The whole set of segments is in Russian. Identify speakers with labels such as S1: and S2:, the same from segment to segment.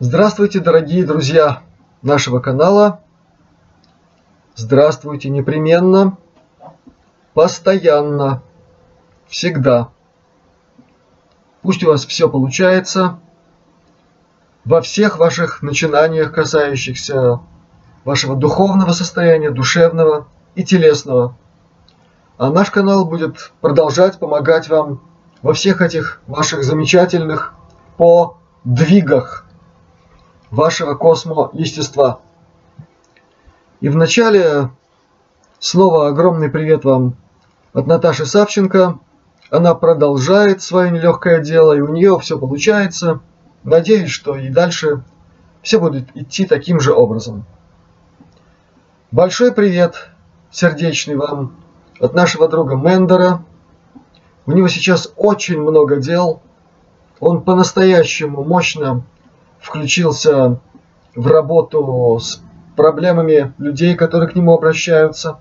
S1: Здравствуйте, дорогие друзья нашего канала. Здравствуйте непременно, постоянно, всегда. Пусть у вас все получается во всех ваших начинаниях, касающихся вашего духовного состояния, душевного и телесного. А наш канал будет продолжать помогать вам во всех этих ваших замечательных подвигах вашего космо-естества. И вначале снова огромный привет вам от Наташи Савченко. Она продолжает свое нелегкое дело, и у нее все получается. Надеюсь, что и дальше все будет идти таким же образом. Большой привет, сердечный вам, от нашего друга Мендера. У него сейчас очень много дел. Он по-настоящему мощно включился в работу с проблемами людей, которые к нему обращаются.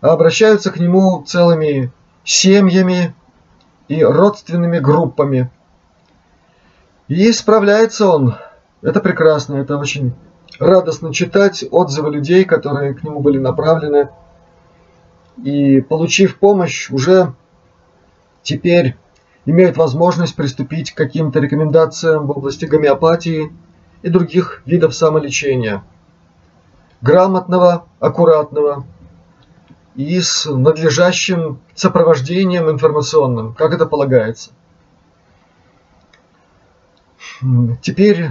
S1: А обращаются к нему целыми семьями и родственными группами. И справляется он. Это прекрасно, это очень радостно читать отзывы людей, которые к нему были направлены. И получив помощь, уже теперь имеют возможность приступить к каким-то рекомендациям в области гомеопатии и других видов самолечения. Грамотного, аккуратного и с надлежащим сопровождением информационным, как это полагается. Теперь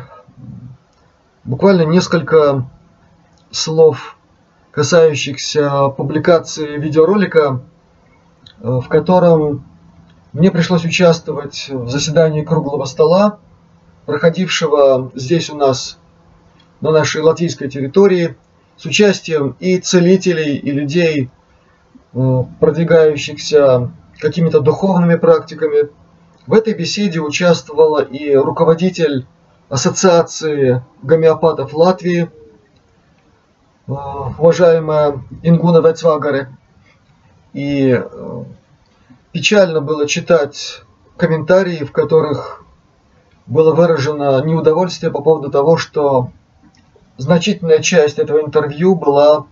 S1: буквально несколько слов, касающихся публикации видеоролика, в котором мне пришлось участвовать в заседании круглого стола, проходившего здесь у нас, на нашей латвийской территории, с участием и целителей, и людей, э, продвигающихся какими-то духовными практиками. В этой беседе участвовала и руководитель Ассоциации гомеопатов Латвии, э, уважаемая Ингуна Вецвагаре. И э, Печально было читать комментарии, в которых было выражено неудовольствие по поводу того, что значительная часть этого интервью была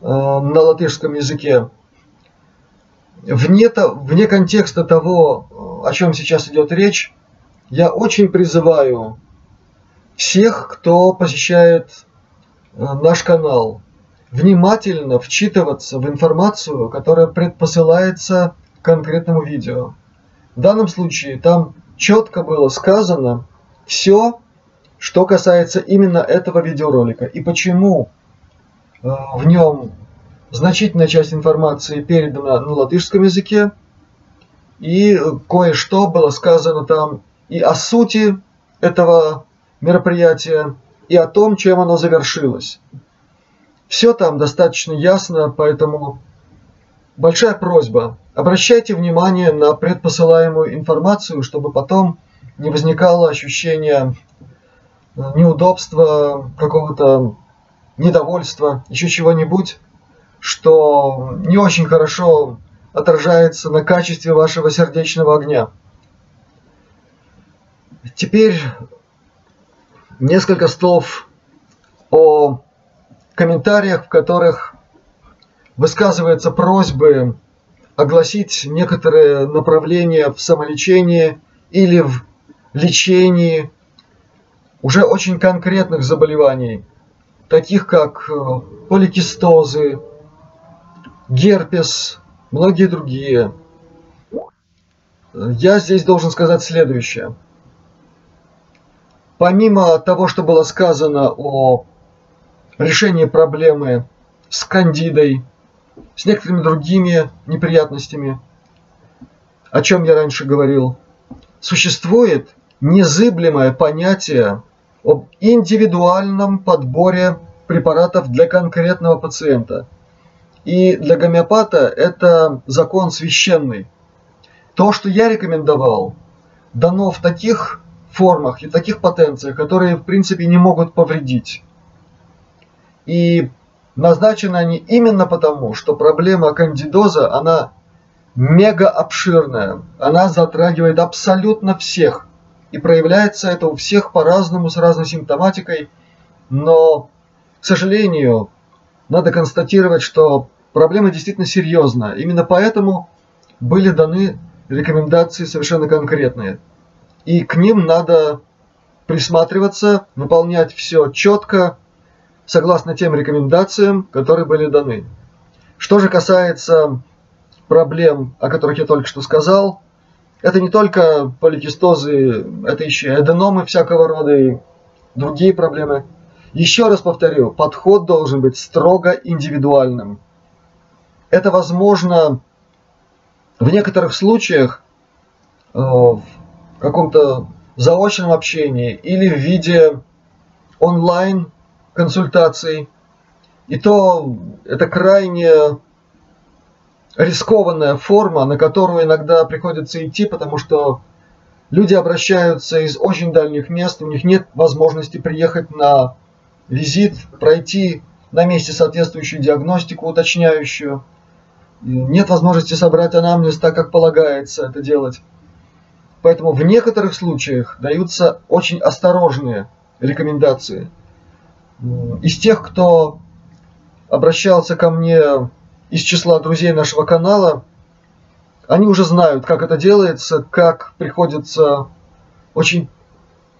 S1: э, на латышском языке. Вне, то, вне контекста того, о чем сейчас идет речь, я очень призываю всех, кто посещает э, наш канал, внимательно вчитываться в информацию, которая предпосылается конкретному видео. В данном случае там четко было сказано все, что касается именно этого видеоролика и почему э, в нем значительная часть информации передана на латышском языке и кое-что было сказано там и о сути этого мероприятия, и о том, чем оно завершилось. Все там достаточно ясно, поэтому большая просьба Обращайте внимание на предпосылаемую информацию, чтобы потом не возникало ощущения э, неудобства, какого-то недовольства, еще чего-нибудь, что не очень хорошо отражается на качестве вашего сердечного огня. Теперь несколько слов о комментариях, в которых высказываются просьбы огласить некоторые направления в самолечении или в лечении уже очень конкретных заболеваний, таких как э, поликистозы, герпес, многие другие. Я здесь должен сказать следующее. Помимо того, что было сказано о решении проблемы с кандидой, с некоторыми другими неприятностями, о чем я раньше говорил. Существует незыблемое понятие об индивидуальном подборе препаратов для конкретного пациента. И для гомеопата это закон священный. То, что я рекомендовал, дано в таких формах и таких потенциях, которые в принципе не могут повредить. И Назначены они именно потому, что проблема кандидоза, она мега обширная. Она затрагивает абсолютно всех. и проявляется это у всех по-разному, с разной симптоматикой, но, к сожалению, надо констатировать, что проблема действительно серьезная. Именно поэтому были даны рекомендации совершенно конкретные. И к ним надо присматриваться, выполнять все четко, согласно тем рекомендациям, которые были даны. Что же касается проблем, о которых я только что сказал, это не только поликистозы, это еще и аденомы всякого рода и другие проблемы. Еще раз повторю, подход должен быть строго индивидуальным. Это возможно в некоторых случаях э, в каком-то заочном общении или в виде онлайн консультаций. И то это крайне рискованная форма, на которую иногда приходится идти, потому что люди обращаются из очень дальних мест, у них нет возможности приехать на визит, пройти на месте соответствующую диагностику уточняющую. Нет возможности собрать анамнез так, как полагается это делать. Поэтому в некоторых случаях даются очень осторожные рекомендации. Из тех, кто обращался ко мне из числа друзей нашего канала, они уже знают, как это делается, как приходится очень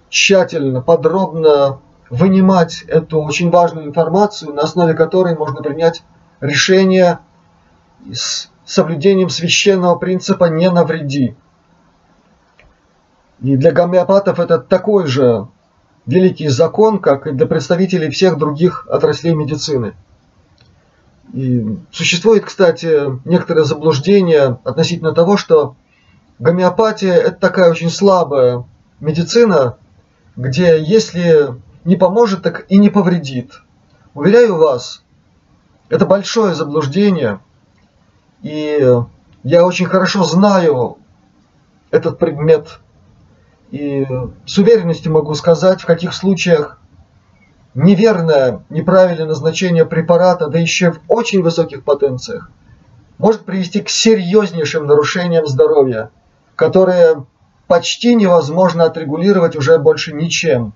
S1: тщательно, подробно вынимать эту очень важную информацию, на основе которой можно принять решение с соблюдением священного принципа «не навреди». И для гомеопатов это такой же великий закон, как и для представителей всех других отраслей медицины – и существует, кстати, некоторое заблуждение относительно того, что гомеопатия – это такая очень слабая медицина, где если не поможет, так и не повредит. Уверяю вас, это большое заблуждение, и я очень хорошо знаю этот предмет, и с уверенностью могу сказать, в каких случаях неверное, неправильное назначение препарата, да еще в очень высоких потенциях, может привести к серьезнейшим нарушениям здоровья, которые почти невозможно отрегулировать уже больше ничем.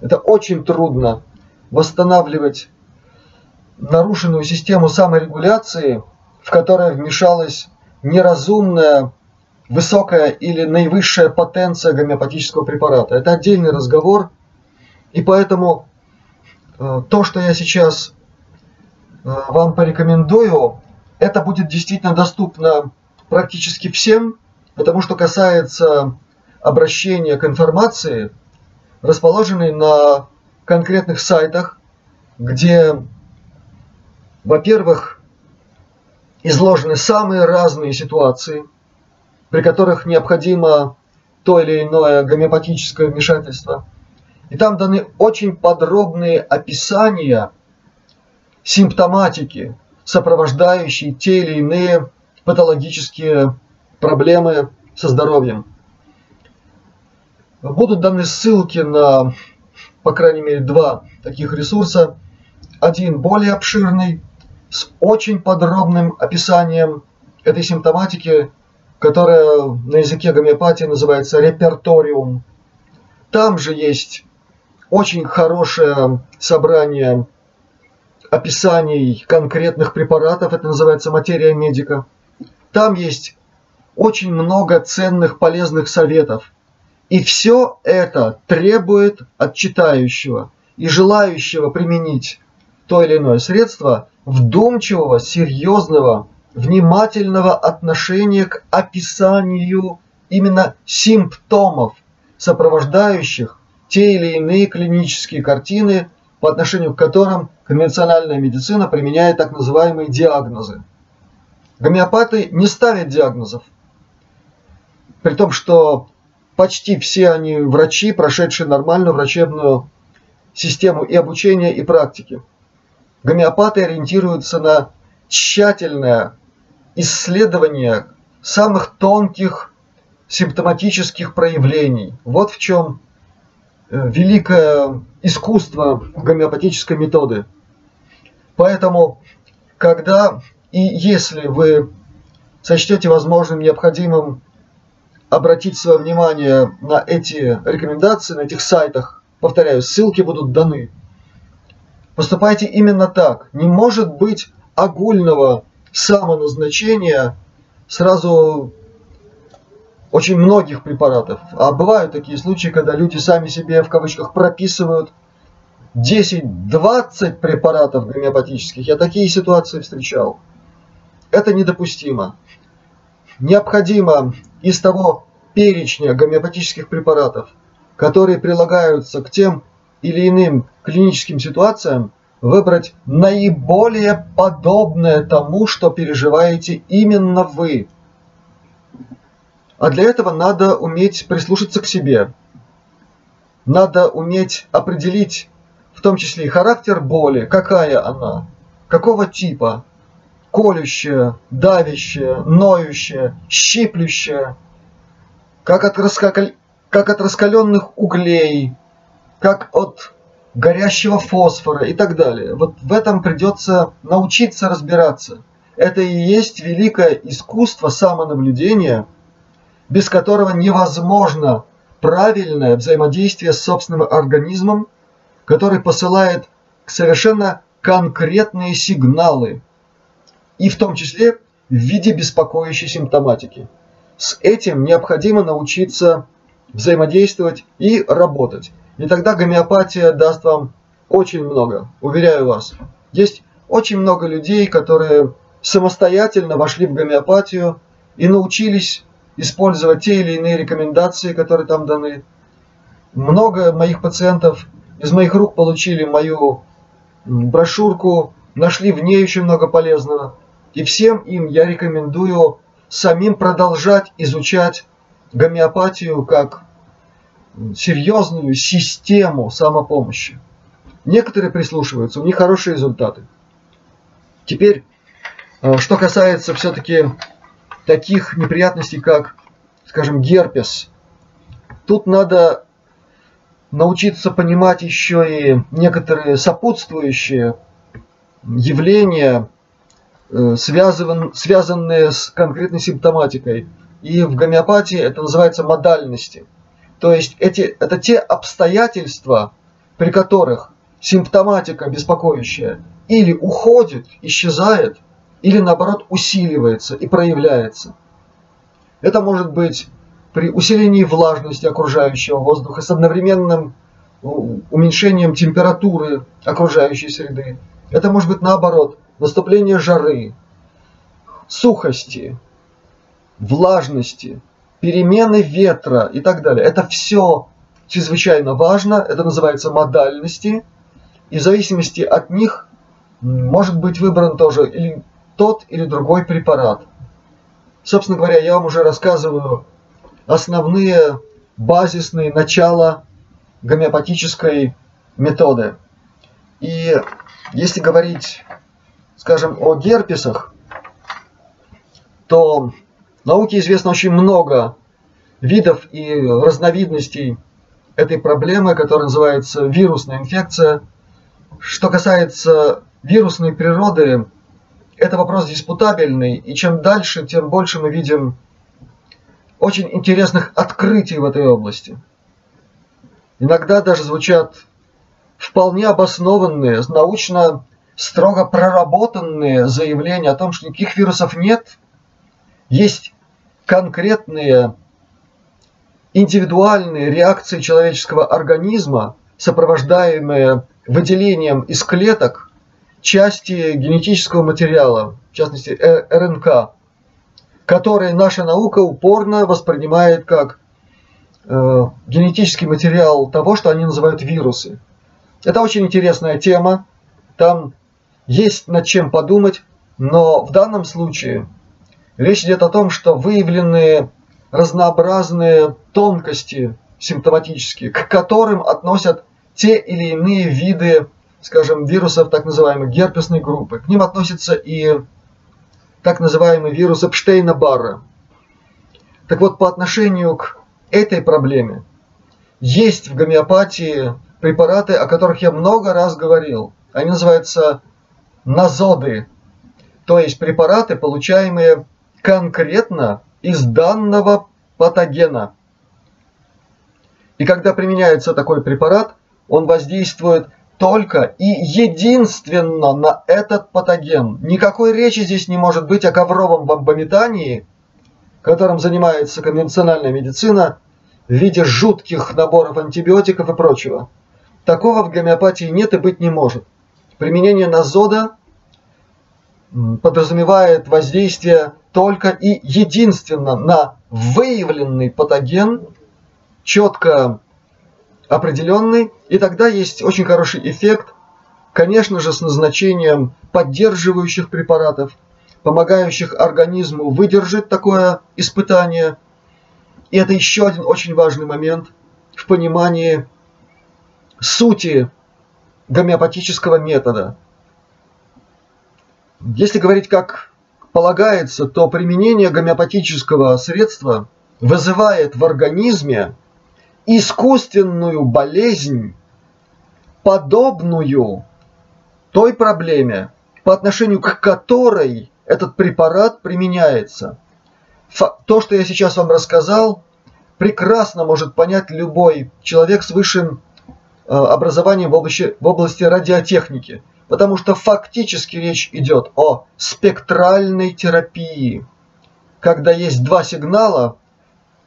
S1: Это очень трудно восстанавливать нарушенную систему саморегуляции, в которой вмешалась неразумная, высокая или наивысшая потенция гомеопатического препарата. Это отдельный разговор, и поэтому Э, то, что я сейчас э, вам порекомендую, это будет действительно доступно практически всем, потому что касается обращения к информации, расположенной на конкретных сайтах, где, во-первых, изложены самые разные ситуации, при которых необходимо то или иное гомеопатическое вмешательство – и там даны очень подробные описания симптоматики, сопровождающей те или иные патологические проблемы со здоровьем. Будут даны ссылки на, по крайней мере, два таких ресурса. Один более обширный, с очень подробным описанием этой симптоматики, которая на языке гомеопатии называется реперториум. Там же есть очень хорошее собрание описаний конкретных препаратов, это называется материя медика. Там есть очень много ценных, полезных советов. И все это требует от читающего и желающего применить то или иное средство вдумчивого, серьезного, внимательного отношения к описанию именно симптомов, сопровождающих те или иные клинические картины, по отношению к которым конвенциональная медицина применяет так называемые диагнозы. Гомеопаты не ставят диагнозов, при том, что почти все они врачи, прошедшие нормальную врачебную систему и обучения, и практики. Гомеопаты ориентируются на тщательное исследование самых тонких симптоматических проявлений. Вот в чем Э, великое искусство гомеопатической методы. Поэтому, когда и если вы сочтете возможным, необходимым обратить свое внимание на эти рекомендации, на этих сайтах, повторяю, ссылки будут даны. Поступайте именно так. Не может быть огульного самоназначения сразу очень многих препаратов. А бывают такие случаи, когда люди сами себе в кавычках прописывают 10-20 препаратов гомеопатических. Я такие ситуации встречал. Это недопустимо. Необходимо из того перечня гомеопатических препаратов, которые прилагаются к тем или иным клиническим ситуациям, выбрать наиболее подобное тому, что переживаете именно вы. А для этого надо уметь прислушаться к себе. Надо уметь определить, в том числе и характер боли, какая она, какого типа, колющая, давящая, ноющая, щиплющая, как от, раскаль... как от раскаленных углей, как от горящего фосфора и так далее. Вот в этом придется научиться разбираться. Это и есть великое искусство самонаблюдения, без которого невозможно правильное взаимодействие с собственным организмом, который посылает совершенно конкретные сигналы, и в том числе в виде беспокоящей симптоматики. С этим необходимо научиться взаимодействовать и работать. И тогда гомеопатия даст вам очень много, уверяю вас. Есть очень много людей, которые самостоятельно вошли в гомеопатию и научились использовать те или иные рекомендации, которые там даны. Много моих пациентов из моих рук получили мою брошюрку, нашли в ней очень много полезного. И всем им я рекомендую самим продолжать изучать гомеопатию как серьезную систему самопомощи. Некоторые прислушиваются, у них хорошие результаты. Теперь, э, что касается все-таки таких неприятностей, как, скажем, герпес, тут надо научиться понимать еще и некоторые сопутствующие явления, э, связан, связанные с конкретной симптоматикой. И в гомеопатии это называется модальности – то есть эти, это те обстоятельства, при которых симптоматика беспокоящая или уходит, исчезает, или наоборот усиливается и проявляется. Это может быть при усилении влажности окружающего воздуха с одновременным уменьшением температуры окружающей среды. Это может быть наоборот, наступление жары, сухости, влажности, перемены ветра и так далее. Это все чрезвычайно важно, это называется модальности, и в зависимости от них может быть выбран тоже или тот или другой препарат. Собственно говоря, я вам уже рассказываю основные базисные начала гомеопатической методы. И если говорить, скажем, о герпесах, то науке известно очень много видов и разновидностей этой проблемы, которая называется вирусная инфекция. Что касается вирусной природы, это вопрос диспутабельный, и чем дальше, тем больше мы видим очень интересных открытий в этой области. Иногда даже звучат вполне обоснованные, научно строго проработанные заявления о том, что никаких вирусов нет, есть конкретные индивидуальные реакции человеческого организма, сопровождаемые выделением из клеток части генетического материала, в частности э, РНК, которые наша наука упорно воспринимает как э, генетический материал того, что они называют вирусы. Это очень интересная тема, там есть над чем подумать, но в данном случае Речь идет о том, что выявлены разнообразные тонкости симптоматические, к которым относят те или иные виды, скажем, вирусов так называемой герпесной группы. К ним относятся и так называемые вирусы Пштейна-Барра. Так вот, по отношению к этой проблеме есть в гомеопатии препараты, о которых я много раз говорил. Они называются назоды, то есть препараты, получаемые конкретно из данного патогена. И когда применяется такой препарат, он воздействует только и единственно на этот патоген. Никакой речи здесь не может быть о ковровом бомбометании, которым занимается конвенциональная медицина в виде жутких наборов антибиотиков и прочего. Такого в гомеопатии нет и быть не может. Применение назода подразумевает воздействие только и единственно на выявленный патоген, четко определенный, и тогда есть очень хороший эффект, конечно же, с назначением поддерживающих препаратов, помогающих организму выдержать такое испытание. И это еще один очень важный момент в понимании сути гомеопатического метода. Если говорить как полагается, то применение гомеопатического средства вызывает в организме искусственную болезнь, подобную той проблеме, по отношению к которой этот препарат применяется. То, что я сейчас вам рассказал, прекрасно может понять любой человек с высшим э, образованием в области, в области радиотехники, потому что фактически речь идет о спектральной терапии, когда есть два сигнала,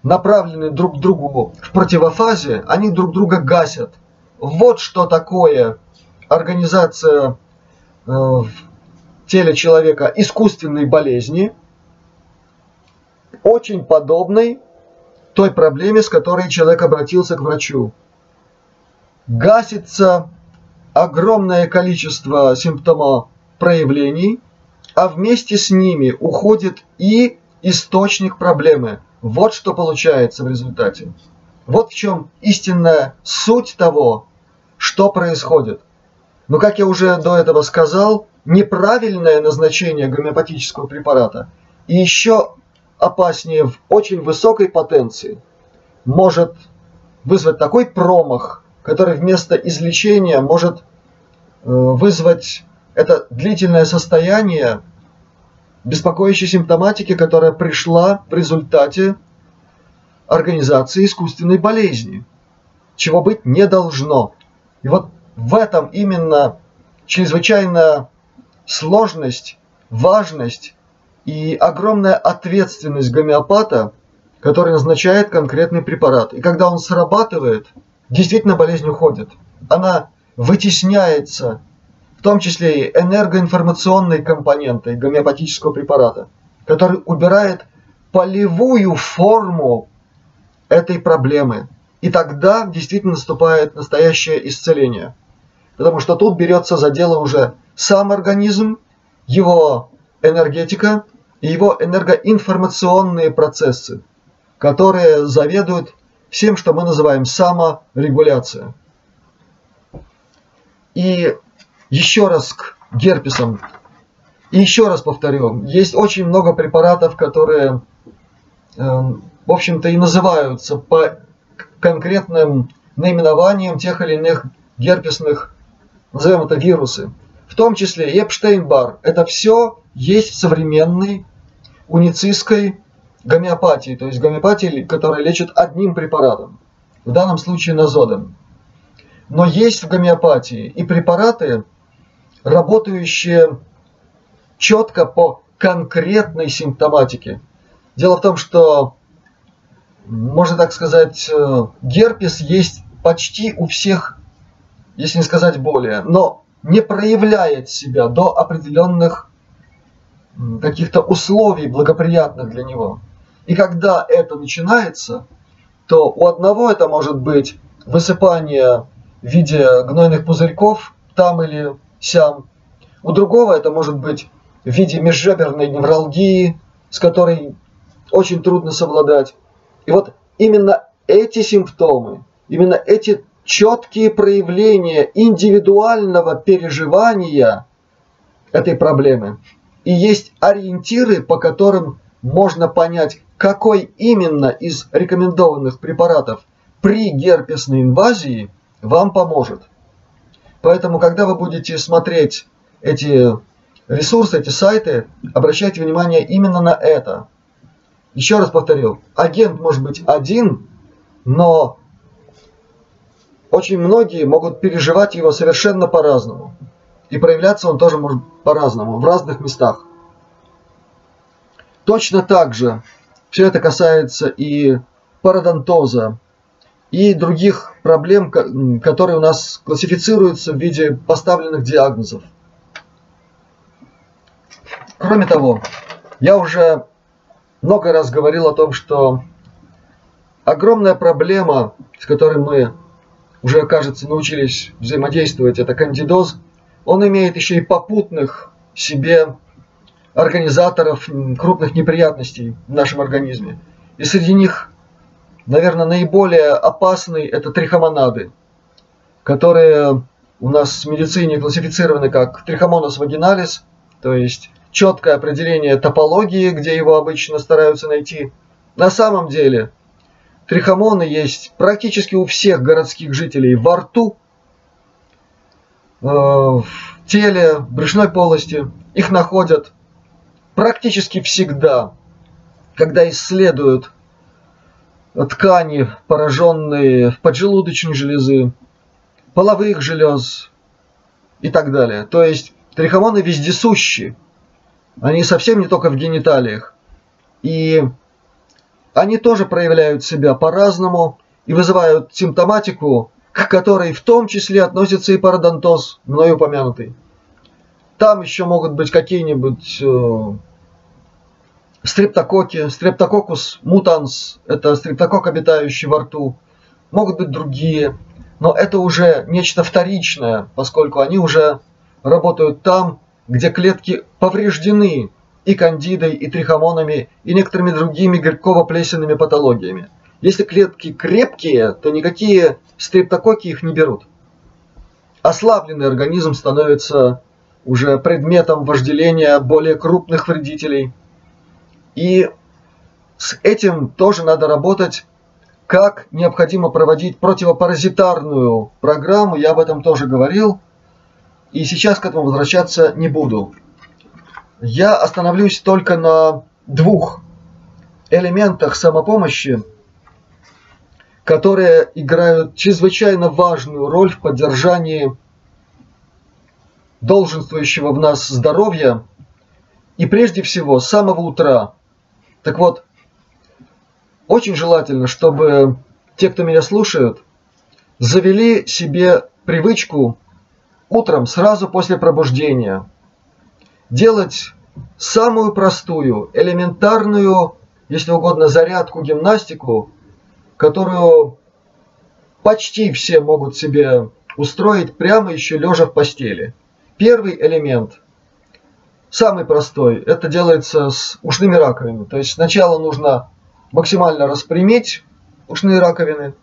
S1: направлены друг к другу в противофазе, они друг друга гасят. Вот что такое организация э, в теле человека искусственной болезни, очень подобной той проблеме, с которой человек обратился к врачу. Гасится огромное количество симптомов проявлений, а вместе с ними уходит и источник проблемы – вот что получается в результате. Вот в чем истинная суть того, что происходит. Но, как я уже до этого сказал, неправильное назначение гомеопатического препарата и еще опаснее в очень высокой потенции может вызвать такой промах, который вместо излечения может вызвать это длительное состояние беспокоящей симптоматики, которая пришла в результате организации искусственной болезни, чего быть не должно. И вот в этом именно чрезвычайная сложность, важность и огромная ответственность гомеопата, который назначает конкретный препарат. И когда он срабатывает, действительно болезнь уходит. Она вытесняется в том числе и энергоинформационной компонентой гомеопатического препарата, который убирает полевую форму этой проблемы. И тогда действительно наступает настоящее исцеление. Потому что тут берется за дело уже сам организм, его энергетика и его энергоинформационные процессы, которые заведуют всем, что мы называем саморегуляция. И еще раз к герпесам. И еще раз повторю, есть очень много препаратов, которые, э, в общем-то, и называются по конкретным наименованиям тех или иных герпесных, назовем это вирусы. В том числе Эпштейн-Бар. Это все есть в современной уницистской гомеопатии, то есть гомеопатии, которая лечит одним препаратом, в данном случае назодом. Но есть в гомеопатии и препараты, работающие четко по конкретной симптоматике. Дело в том, что, можно так сказать, э, герпес есть почти у всех, если не сказать более, но не проявляет себя до определенных каких-то условий благоприятных для него. И когда это начинается, то у одного это может быть высыпание в виде гнойных пузырьков там или сям. У другого это может быть в виде межреберной невралгии, с которой очень трудно совладать. И вот именно эти симптомы, именно эти четкие проявления индивидуального переживания этой проблемы и есть ориентиры, по которым можно понять, какой именно из рекомендованных препаратов при герпесной инвазии вам поможет. Поэтому, когда вы будете смотреть эти ресурсы, эти сайты, обращайте внимание именно на это. Еще раз повторю, агент может быть один, но очень многие могут переживать его совершенно по-разному. И проявляться он тоже может по-разному, в разных местах. Точно так же все это касается и парадонтоза, и других проблем, которые у нас классифицируются в виде поставленных диагнозов. Кроме того, я уже много раз говорил о том, что огромная проблема, с которой мы уже, кажется, научились взаимодействовать, это кандидоз, он имеет еще и попутных себе организаторов крупных неприятностей в нашем организме. И среди них, наверное, наиболее опасный это трихомонады, которые у нас в медицине классифицированы как трихомонос вагиналис, то есть четкое определение топологии, где его обычно стараются найти. На самом деле трихомоны есть практически у всех городских жителей во рту, э, в теле, в брюшной полости. Их находят практически всегда, когда исследуют ткани, пораженные в поджелудочной железы, половых желез и так далее. То есть трихомоны вездесущи. Они совсем не только в гениталиях. И они тоже проявляют себя по-разному и вызывают симптоматику, к которой в том числе относится и пародонтоз, мной упомянутый. Там еще могут быть какие-нибудь э, стрептококи, стрептококус мутанс, это стрептокок, обитающий во рту. Могут быть другие, но это уже нечто вторичное, поскольку они уже работают там, где клетки повреждены и кандидой, и трихомонами, и некоторыми другими грибково-плесенными патологиями. Если клетки крепкие, то никакие стрептококи их не берут. Ослабленный организм становится уже предметом вожделения более крупных вредителей. И с этим тоже надо работать, как необходимо проводить противопаразитарную программу, я об этом тоже говорил, и сейчас к этому возвращаться не буду. Я остановлюсь только на двух элементах самопомощи, которые играют чрезвычайно важную роль в поддержании долженствующего в нас здоровья и прежде всего с самого утра. Так вот, очень желательно, чтобы те, кто меня слушают, завели себе привычку утром сразу после пробуждения делать самую простую, элементарную, если угодно, зарядку, гимнастику, которую почти все могут себе устроить прямо еще лежа в постели. Первый элемент, самый простой, это делается с ушными раковинами. То есть сначала нужно максимально распрямить ушные раковины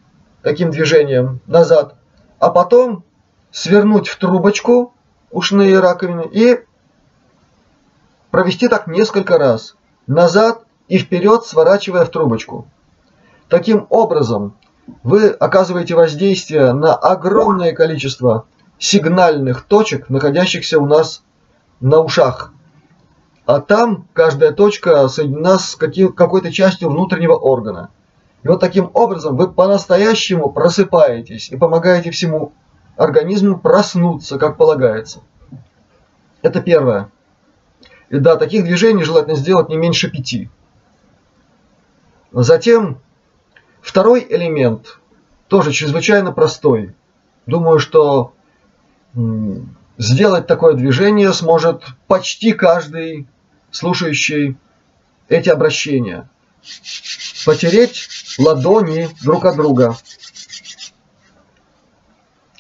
S1: таким движением назад, а потом свернуть в трубочку ушные раковины и провести так несколько раз. Назад и вперед, сворачивая в трубочку. Таким образом, вы оказываете воздействие на огромное количество сигнальных точек, находящихся у нас на ушах. А там каждая точка соединена с какой-то частью внутреннего органа. И вот таким образом вы по-настоящему просыпаетесь и помогаете всему организму проснуться, как полагается. Это первое. И да, таких движений желательно сделать не меньше пяти. Затем второй элемент, тоже чрезвычайно простой. Думаю, что сделать такое движение сможет почти каждый слушающий эти обращения. Потереть ладони друг от друга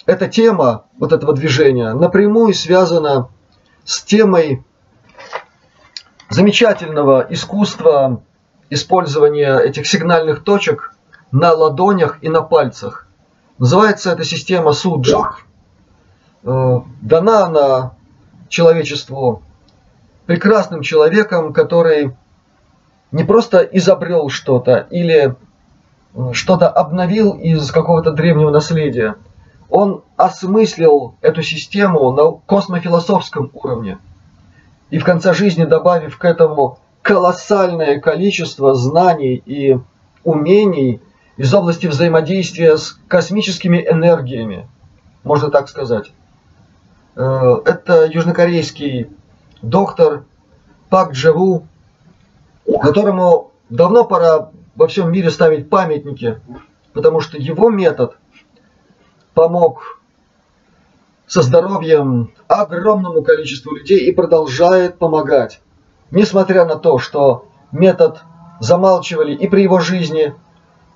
S1: эта тема вот этого движения напрямую связана с темой замечательного искусства использования этих сигнальных точек на ладонях и на пальцах. Называется эта система суджак. Э, дана она человечеству прекрасным человеком, который не просто изобрел что-то или э, что-то обновил из какого-то древнего наследия, он осмыслил эту систему на космофилософском уровне. И в конце жизни, добавив к этому колоссальное количество знаний и умений из области взаимодействия с космическими энергиями, можно так сказать. Э, это южнокорейский доктор Пак Джеву, которому давно пора во всем мире ставить памятники, потому что его метод помог со здоровьем огромному количеству людей и продолжает помогать. Несмотря на то, что метод замалчивали и при его жизни,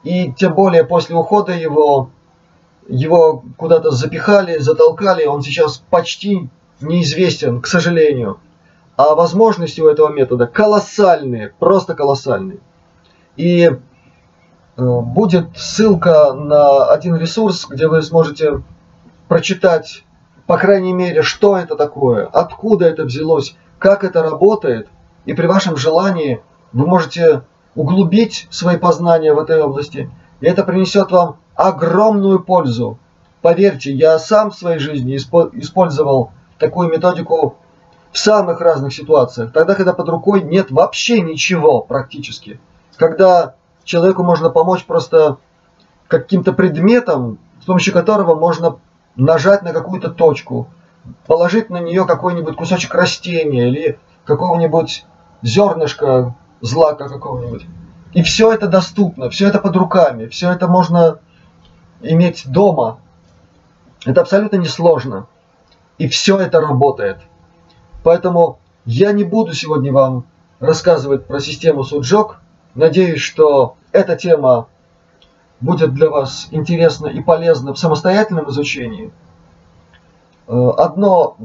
S1: и тем более после ухода его, его куда-то запихали, затолкали, он сейчас почти неизвестен, к сожалению. А возможности у этого метода колоссальные, просто колоссальные. И э, будет ссылка на один ресурс, где вы сможете прочитать по крайней мере, что это такое, откуда это взялось, как это работает, и при вашем желании вы можете углубить свои познания в этой области, и это принесет вам огромную пользу. Поверьте, я сам в своей жизни использовал такую методику в самых разных ситуациях. Тогда, когда под рукой нет вообще ничего практически. Когда человеку можно помочь просто каким-то предметом, с помощью которого можно нажать на какую-то точку, положить на нее какой-нибудь кусочек растения или какого-нибудь зернышка злака какого-нибудь. И все это доступно, все это под руками, все это можно иметь дома. Это абсолютно несложно. И все это работает. Поэтому я не буду сегодня вам рассказывать про систему Суджок. Надеюсь, что эта тема будет для вас интересно и полезно в самостоятельном изучении. Э, одно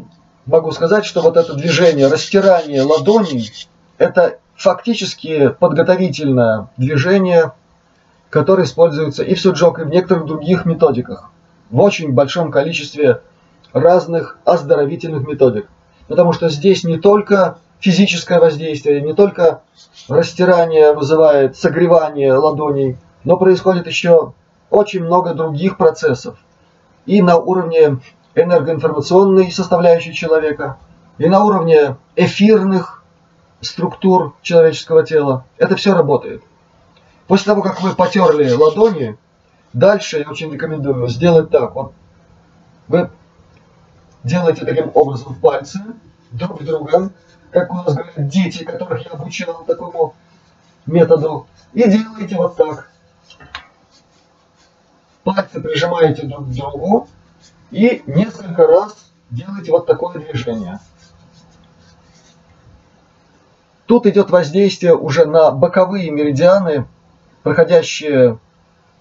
S1: могу сказать, что вот это движение, растирание ладоней, это фактически подготовительное движение, которое используется и в суджок, и в некоторых других методиках. В очень большом количестве разных оздоровительных методик. Потому что здесь не только физическое воздействие, не только растирание вызывает согревание ладоней, но происходит еще очень много других процессов. И на уровне энергоинформационной составляющей человека, и на уровне эфирных структур человеческого тела. Это все работает. После того, как вы потерли ладони, дальше я очень рекомендую сделать так. Вот вы делаете таким образом пальцы друг друга, как у нас говорят дети, которых я обучал такому методу, и делаете вот так пальцы прижимаете друг к другу и несколько раз делаете вот такое движение. Тут идет воздействие уже на боковые меридианы, проходящие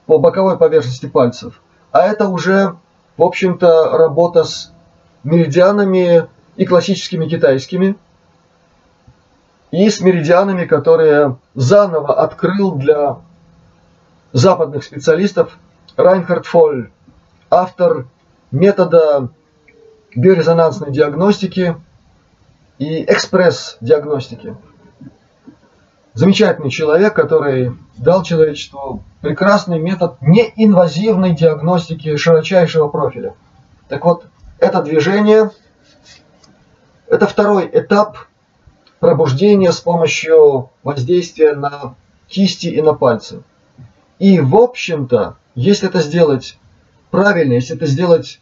S1: по боковой поверхности пальцев. А это уже, в общем-то, работа с меридианами и классическими китайскими, и с меридианами, которые заново открыл для западных специалистов Райнхард Фоль, автор метода биорезонансной диагностики и экспресс-диагностики. Замечательный человек, который дал человечеству прекрасный метод неинвазивной диагностики широчайшего профиля. Так вот, это движение – это второй этап пробуждения с помощью воздействия на кисти и на пальцы. И, в общем-то, если это сделать правильно, если это сделать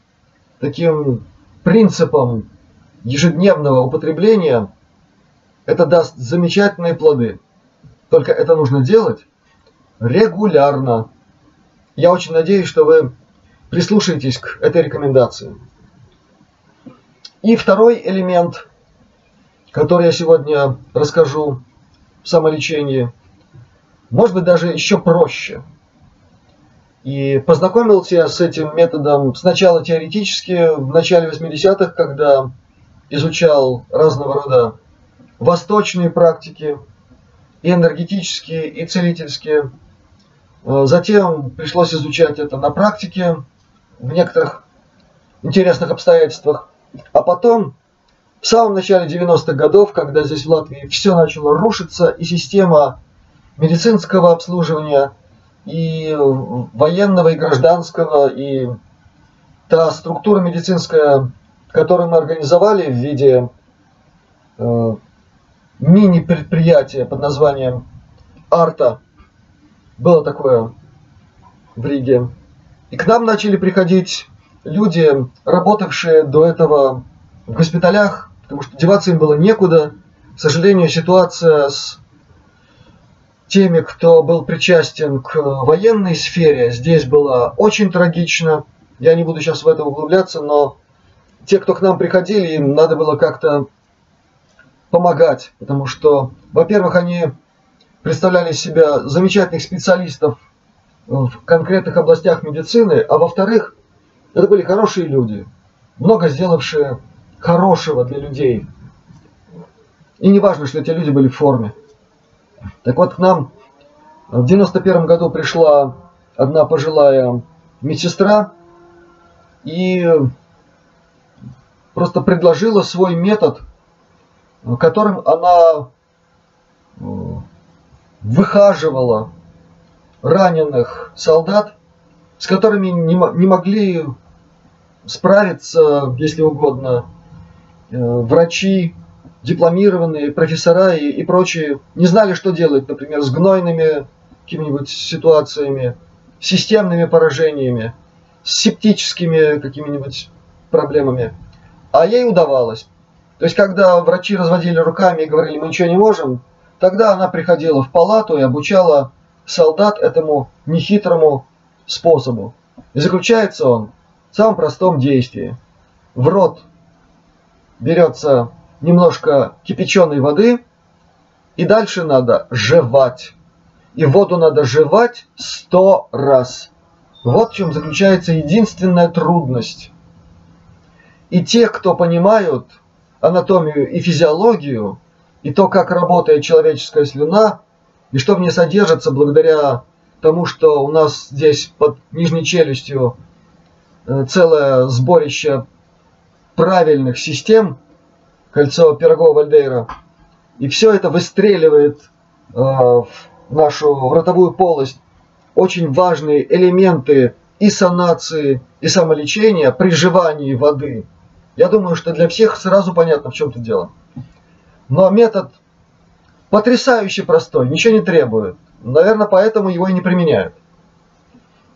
S1: таким принципом ежедневного употребления, это даст замечательные плоды. Только это нужно делать регулярно. Я очень надеюсь, что вы прислушаетесь к этой рекомендации. И второй элемент, который я сегодня расскажу в самолечении, может быть даже еще проще – и познакомился я с этим методом сначала теоретически, в начале 80-х, когда изучал разного рода восточные практики, и энергетические, и целительские. Э, затем пришлось изучать это на практике, в некоторых интересных обстоятельствах. А потом, в самом начале 90-х годов, когда здесь в Латвии все начало рушиться, и система медицинского обслуживания – и военного, и гражданского, и та структура медицинская, которую мы организовали в виде э, мини-предприятие под названием Арта. Было такое в Риге. И к нам начали приходить люди, работавшие до этого в госпиталях, потому что деваться им было некуда. К сожалению, ситуация с теми, кто был причастен к военной сфере, здесь была очень трагична. Я не буду сейчас в это углубляться, но те, кто к нам приходили, им надо было как-то помогать, потому что, во-первых, они представляли себя замечательных специалистов в конкретных областях медицины, а во-вторых, это были хорошие люди, много сделавшие хорошего для людей. И не важно, что эти люди были в форме. Так вот, к нам в 91 году пришла одна пожилая медсестра и просто предложила свой метод, которым она э, выхаживала раненых солдат, с которыми не, не могли справиться, если угодно, э, врачи, дипломированные, профессора и, и прочие, не знали, что делать, например, с гнойными какими-нибудь ситуациями, системными поражениями, с септическими какими-нибудь проблемами. А ей удавалось. То есть, когда врачи разводили руками и говорили, мы ничего не можем, тогда она приходила в палату и обучала солдат этому нехитрому способу. И заключается он в самом простом действии. В рот берется немножко кипяченой воды, и дальше надо жевать. И воду надо жевать сто раз. Вот в чем заключается единственная трудность. И те, кто понимают анатомию и физиологию, и то, как работает человеческая слюна, и что в ней содержится благодаря тому, что у нас здесь под нижней челюстью целое сборище правильных систем, кольцо Пирогова-Вальдейра, и все это выстреливает э, в нашу ротовую полость очень важные элементы и санации, и самолечения при жевании воды. Я думаю, что для всех сразу понятно, в чем тут дело. Но метод потрясающе простой, ничего не требует. Наверное, поэтому его и не применяют.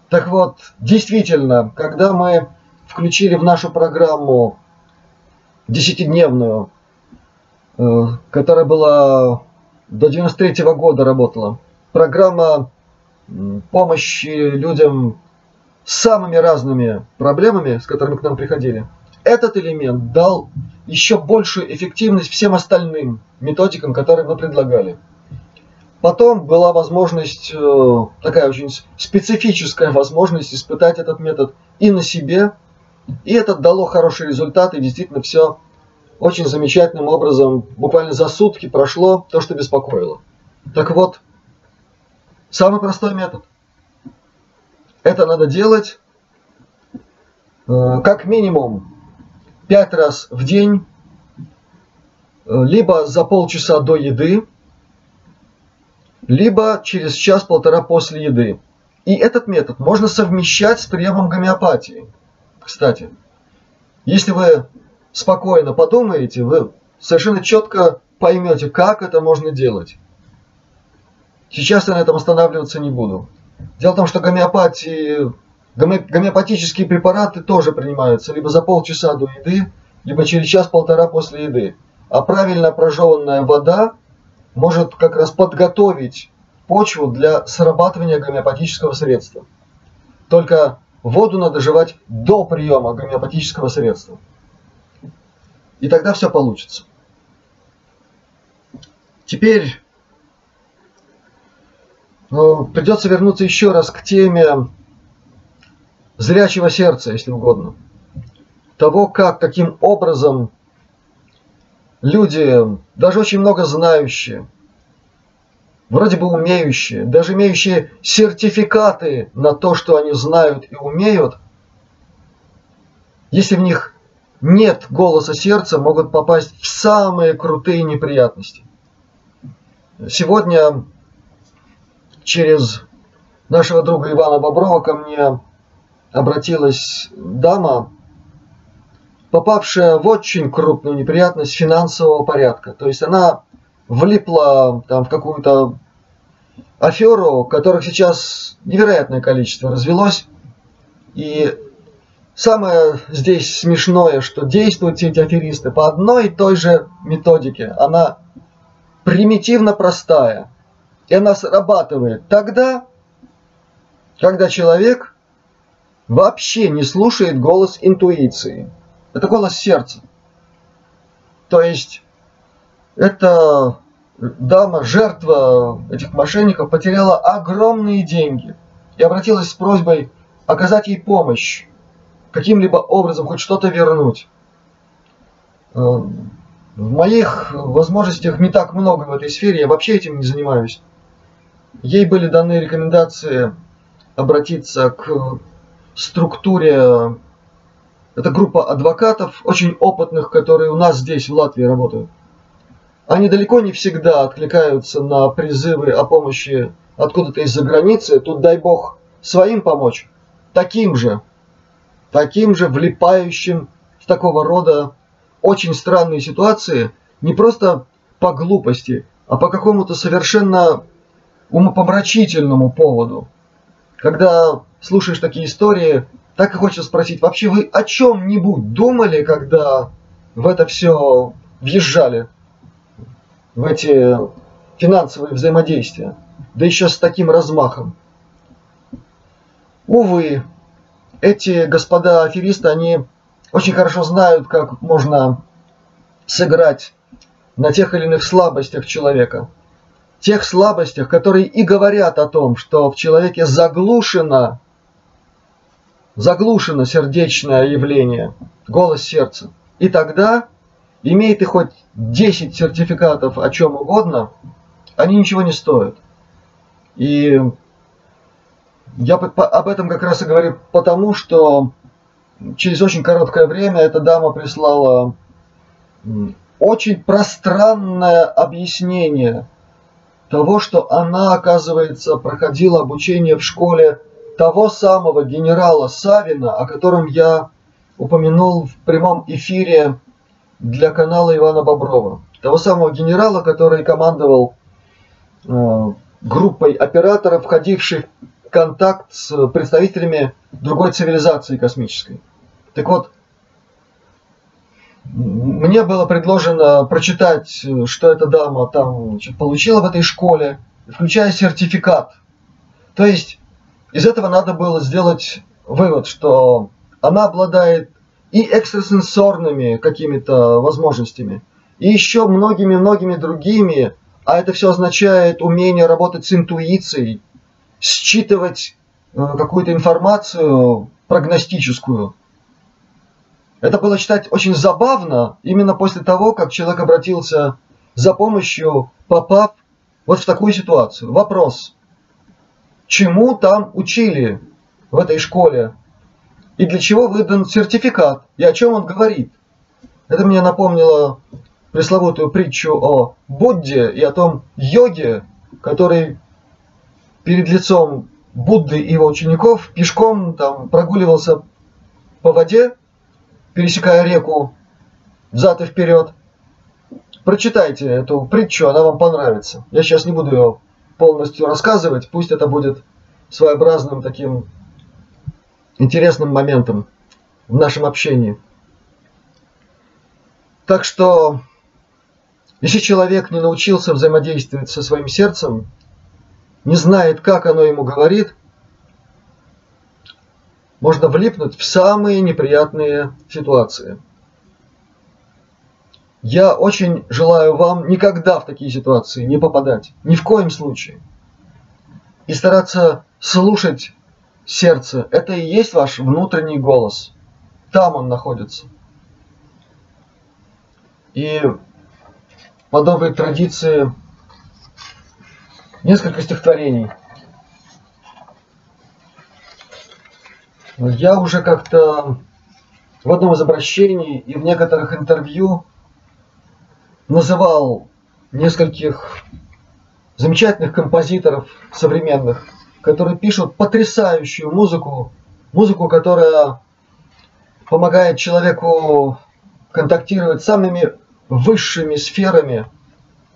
S1: Так вот, действительно, когда мы включили в нашу программу десятидневную, э, которая была до 93 -го года работала, программа помощи людям с самыми разными проблемами, с которыми к нам приходили, этот элемент дал еще большую эффективность всем остальным методикам, которые мы предлагали. Потом была возможность, э, такая очень специфическая возможность испытать этот метод и на себе, и это дало хороший результат, и действительно все очень замечательным образом, буквально за сутки прошло то, что беспокоило. Так вот, самый простой метод. Это надо делать э, как минимум пять раз в день, э, либо за полчаса до еды, либо через час-полтора после еды. И этот метод можно совмещать с приемом гомеопатии. Кстати, если вы спокойно подумаете, вы совершенно четко поймете, как это можно делать. Сейчас я на этом останавливаться не буду. Дело в том, что гомеопатии Гомеопатические препараты тоже принимаются либо за полчаса до еды, либо через час-полтора после еды. А правильно прожеванная вода может как раз подготовить почву для срабатывания гомеопатического средства. Только воду надо жевать до приема гомеопатического средства. И тогда все получится. Теперь э, придется вернуться еще раз к теме зрячего сердца, если угодно. Того, как, каким образом люди, даже очень много знающие, вроде бы умеющие, даже имеющие сертификаты на то, что они знают и умеют, если в них нет голоса сердца, могут попасть в самые крутые неприятности. Сегодня через нашего друга Ивана Боброва ко мне обратилась дама, попавшая в очень крупную неприятность финансового порядка. То есть она влипла там в какую-то аферу, которых сейчас невероятное количество развелось. И самое здесь смешное, что действуют все эти аферисты по одной и той же методике. Она примитивно простая. И она срабатывает тогда, когда человек вообще не слушает голос интуиции. Это голос сердца. То есть эта дама, жертва этих мошенников, потеряла огромные деньги и обратилась с просьбой оказать ей помощь, каким-либо образом хоть что-то вернуть. Э, в моих возможностях не так много в этой сфере, я вообще этим не занимаюсь. Ей были даны рекомендации обратиться к структуре, это группа адвокатов, очень опытных, которые у нас здесь в Латвии работают они далеко не всегда откликаются на призывы о помощи откуда-то из-за границы. Тут дай бог своим помочь. Таким же, таким же влипающим в такого рода очень странные ситуации, не просто по глупости, а по какому-то совершенно умопомрачительному поводу. Когда слушаешь такие истории, так и хочется спросить, вообще вы о чем-нибудь думали, когда в это все въезжали? в эти финансовые взаимодействия, да еще с таким размахом. Увы, эти господа аферисты, они очень хорошо знают, как можно сыграть на тех или иных слабостях человека. Тех слабостях, которые и говорят о том, что в человеке заглушено, заглушено сердечное явление, голос сердца. И тогда имеет и хоть 10 сертификатов о чем угодно, они ничего не стоят. И я об этом как раз и говорю потому, что через очень короткое время эта дама прислала очень пространное объяснение того, что она, оказывается, проходила обучение в школе того самого генерала Савина, о котором я упомянул в прямом эфире для канала Ивана Боброва, того самого генерала, который командовал э, группой операторов, входивших в контакт с представителями другой цивилизации космической. Так вот, мне было предложено прочитать, что эта дама там значит, получила в этой школе, включая сертификат. То есть из этого надо было сделать вывод, что она обладает и экстрасенсорными какими-то возможностями, и еще многими-многими другими, а это все означает умение работать с интуицией, считывать э, какую-то информацию прогностическую. Это было читать очень забавно, именно после того, как человек обратился за помощью, попав вот в такую ситуацию. Вопрос. Чему там учили в этой школе и для чего выдан сертификат, и о чем он говорит. Это мне напомнило пресловутую притчу о Будде и о том йоге, который перед лицом Будды и его учеников пешком там прогуливался по воде, пересекая реку взад и вперед. Прочитайте эту притчу, она вам понравится. Я сейчас не буду ее полностью рассказывать, пусть это будет своеобразным таким интересным моментом в нашем общении. Так что, если человек не научился взаимодействовать со своим сердцем, не знает, как оно ему говорит, можно влипнуть в самые неприятные ситуации. Я очень желаю вам никогда в такие ситуации не попадать. Ни в коем случае. И стараться слушать сердце – это и есть ваш внутренний голос. Там он находится. И по доброй традиции несколько стихотворений. Я уже как-то в одном из обращений и в некоторых интервью называл нескольких замечательных композиторов современных, которые пишут потрясающую музыку, музыку, которая помогает человеку контактировать с самыми высшими сферами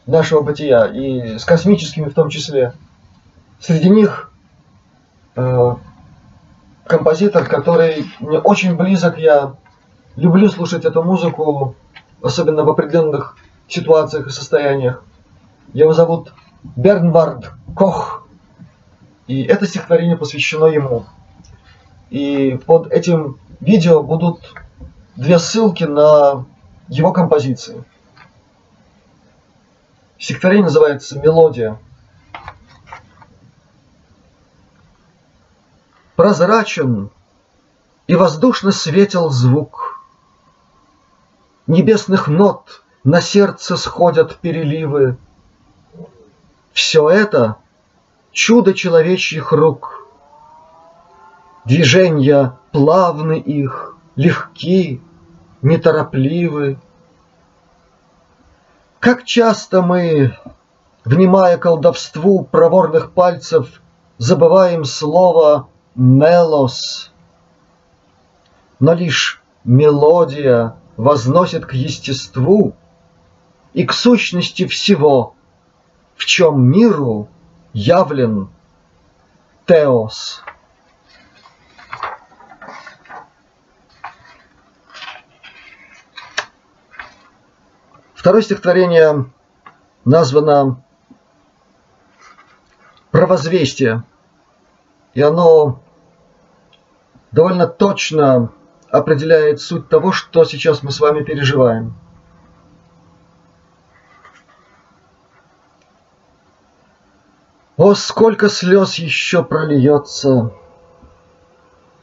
S1: нашего бытия, и с космическими в том числе. Среди них э, композитор, который мне очень близок, я люблю слушать эту музыку, особенно в определенных ситуациях и состояниях. Его зовут Бернвард Кох, и это стихотворение посвящено ему. И под этим видео будут две ссылки на его композиции. Стихотворение называется «Мелодия». Прозрачен и воздушно светил звук. Небесных нот на сердце сходят переливы. Все это — чудо человечьих рук. Движения плавны их, легки, неторопливы. Как часто мы, внимая колдовству проворных пальцев, забываем слово «мелос», но лишь мелодия возносит к естеству и к сущности всего, в чем миру явлен Теос. Второе стихотворение названо «Провозвестие», и оно довольно точно определяет суть того, что сейчас мы с вами переживаем. О, сколько слез еще прольется,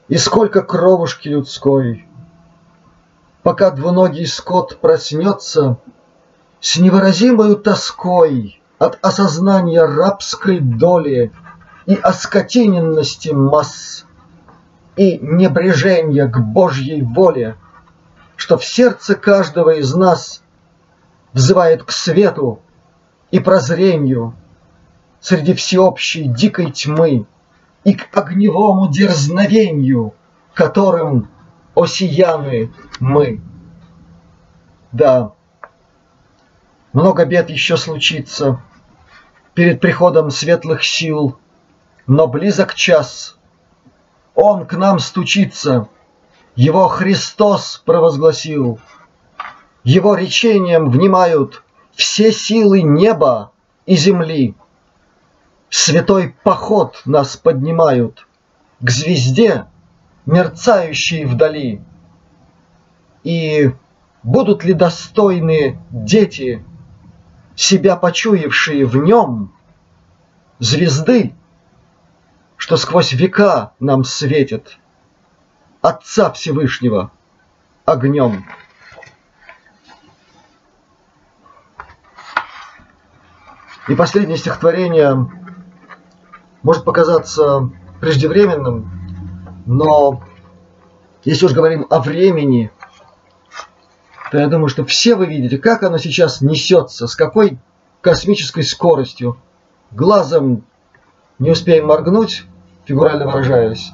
S1: И сколько кровушки людской, Пока двуногий скот проснется — с невыразимою тоской от осознания рабской доли и оскотиненности масс и небрежения к Божьей воле, что в сердце каждого из нас взывает к свету и прозрению среди всеобщей дикой тьмы и к огневому дерзновению, которым осияны мы. Да, много бед еще случится перед приходом светлых сил, но близок час. Он к нам стучится, его Христос провозгласил. Его речением внимают все силы неба и земли. Святой поход нас поднимают к звезде, мерцающей вдали. И будут ли достойны дети себя почуявшие в нем, звезды, что сквозь века нам светит, Отца Всевышнего огнем. И последнее стихотворение может показаться преждевременным, но если уж говорим о времени, то я думаю, что все вы видите, как оно сейчас несется, с какой космической скоростью. Глазом не успеем моргнуть, фигурально выражаясь,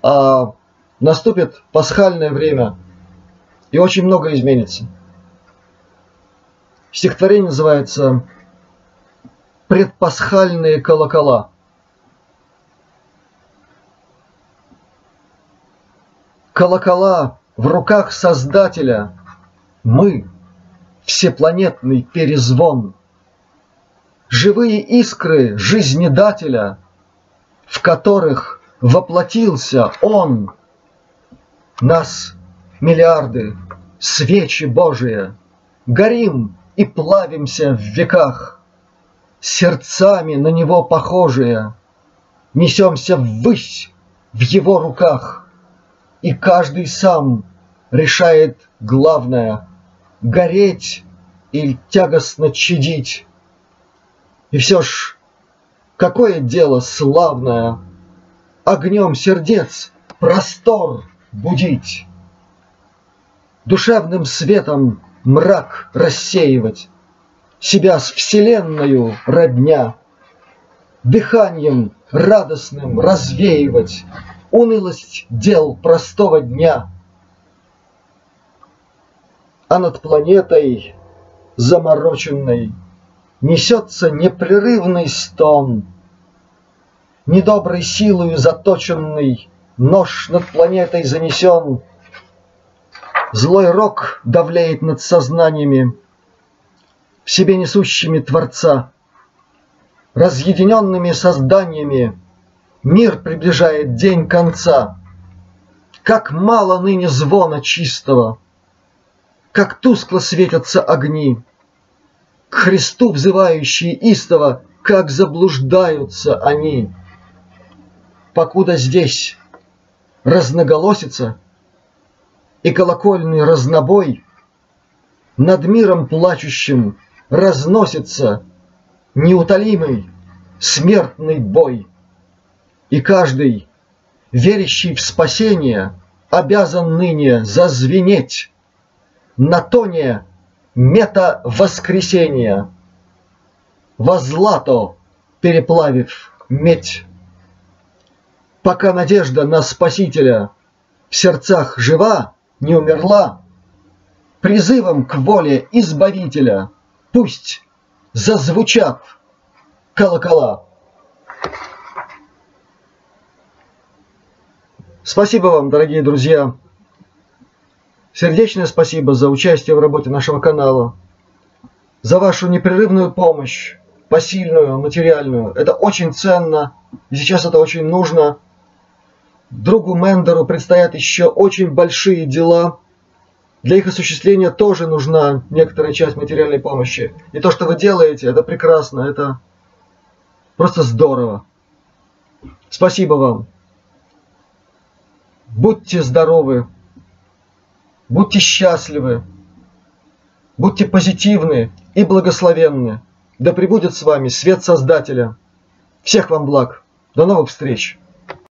S1: а наступит пасхальное время, и очень многое изменится. Стихотворение называется «Предпасхальные колокола». Колокола в руках Создателя – мы – всепланетный перезвон, Живые искры жизнедателя, В которых воплотился Он. Нас миллиарды, свечи Божие, Горим и плавимся в веках, Сердцами на Него похожие, Несемся ввысь в Его руках, И каждый сам решает главное – гореть или тягостно чадить. И все ж, какое дело славное Огнем сердец простор будить, Душевным светом мрак рассеивать, Себя с вселенною родня, Дыханием радостным развеивать Унылость дел простого дня — а над планетой замороченной несется непрерывный стон. Недоброй силою заточенный нож над планетой занесен. Злой рок давляет над сознаниями, в себе несущими Творца. Разъединенными созданиями мир приближает день конца. Как мало ныне звона чистого, как тускло светятся огни. К Христу взывающие истово, как заблуждаются они. Покуда здесь разноголосица и колокольный разнобой, над миром плачущим разносится неутолимый смертный бой. И каждый, верящий в спасение, обязан ныне зазвенеть на тоне мета воскресения, во злато переплавив медь. Пока надежда на Спасителя в сердцах жива, не умерла, призывом к воле Избавителя пусть зазвучат колокола. Спасибо вам, дорогие друзья. Сердечное спасибо за участие в работе нашего канала, за вашу непрерывную помощь, посильную, материальную. Это очень ценно, и сейчас это очень нужно. Другу Мендеру предстоят еще очень большие дела. Для их осуществления тоже нужна некоторая часть материальной помощи. И то, что вы делаете, это прекрасно, это просто здорово. Спасибо вам. Будьте здоровы. Будьте счастливы, будьте позитивны и благословенны. Да пребудет с вами свет Создателя. Всех вам благ. До новых встреч!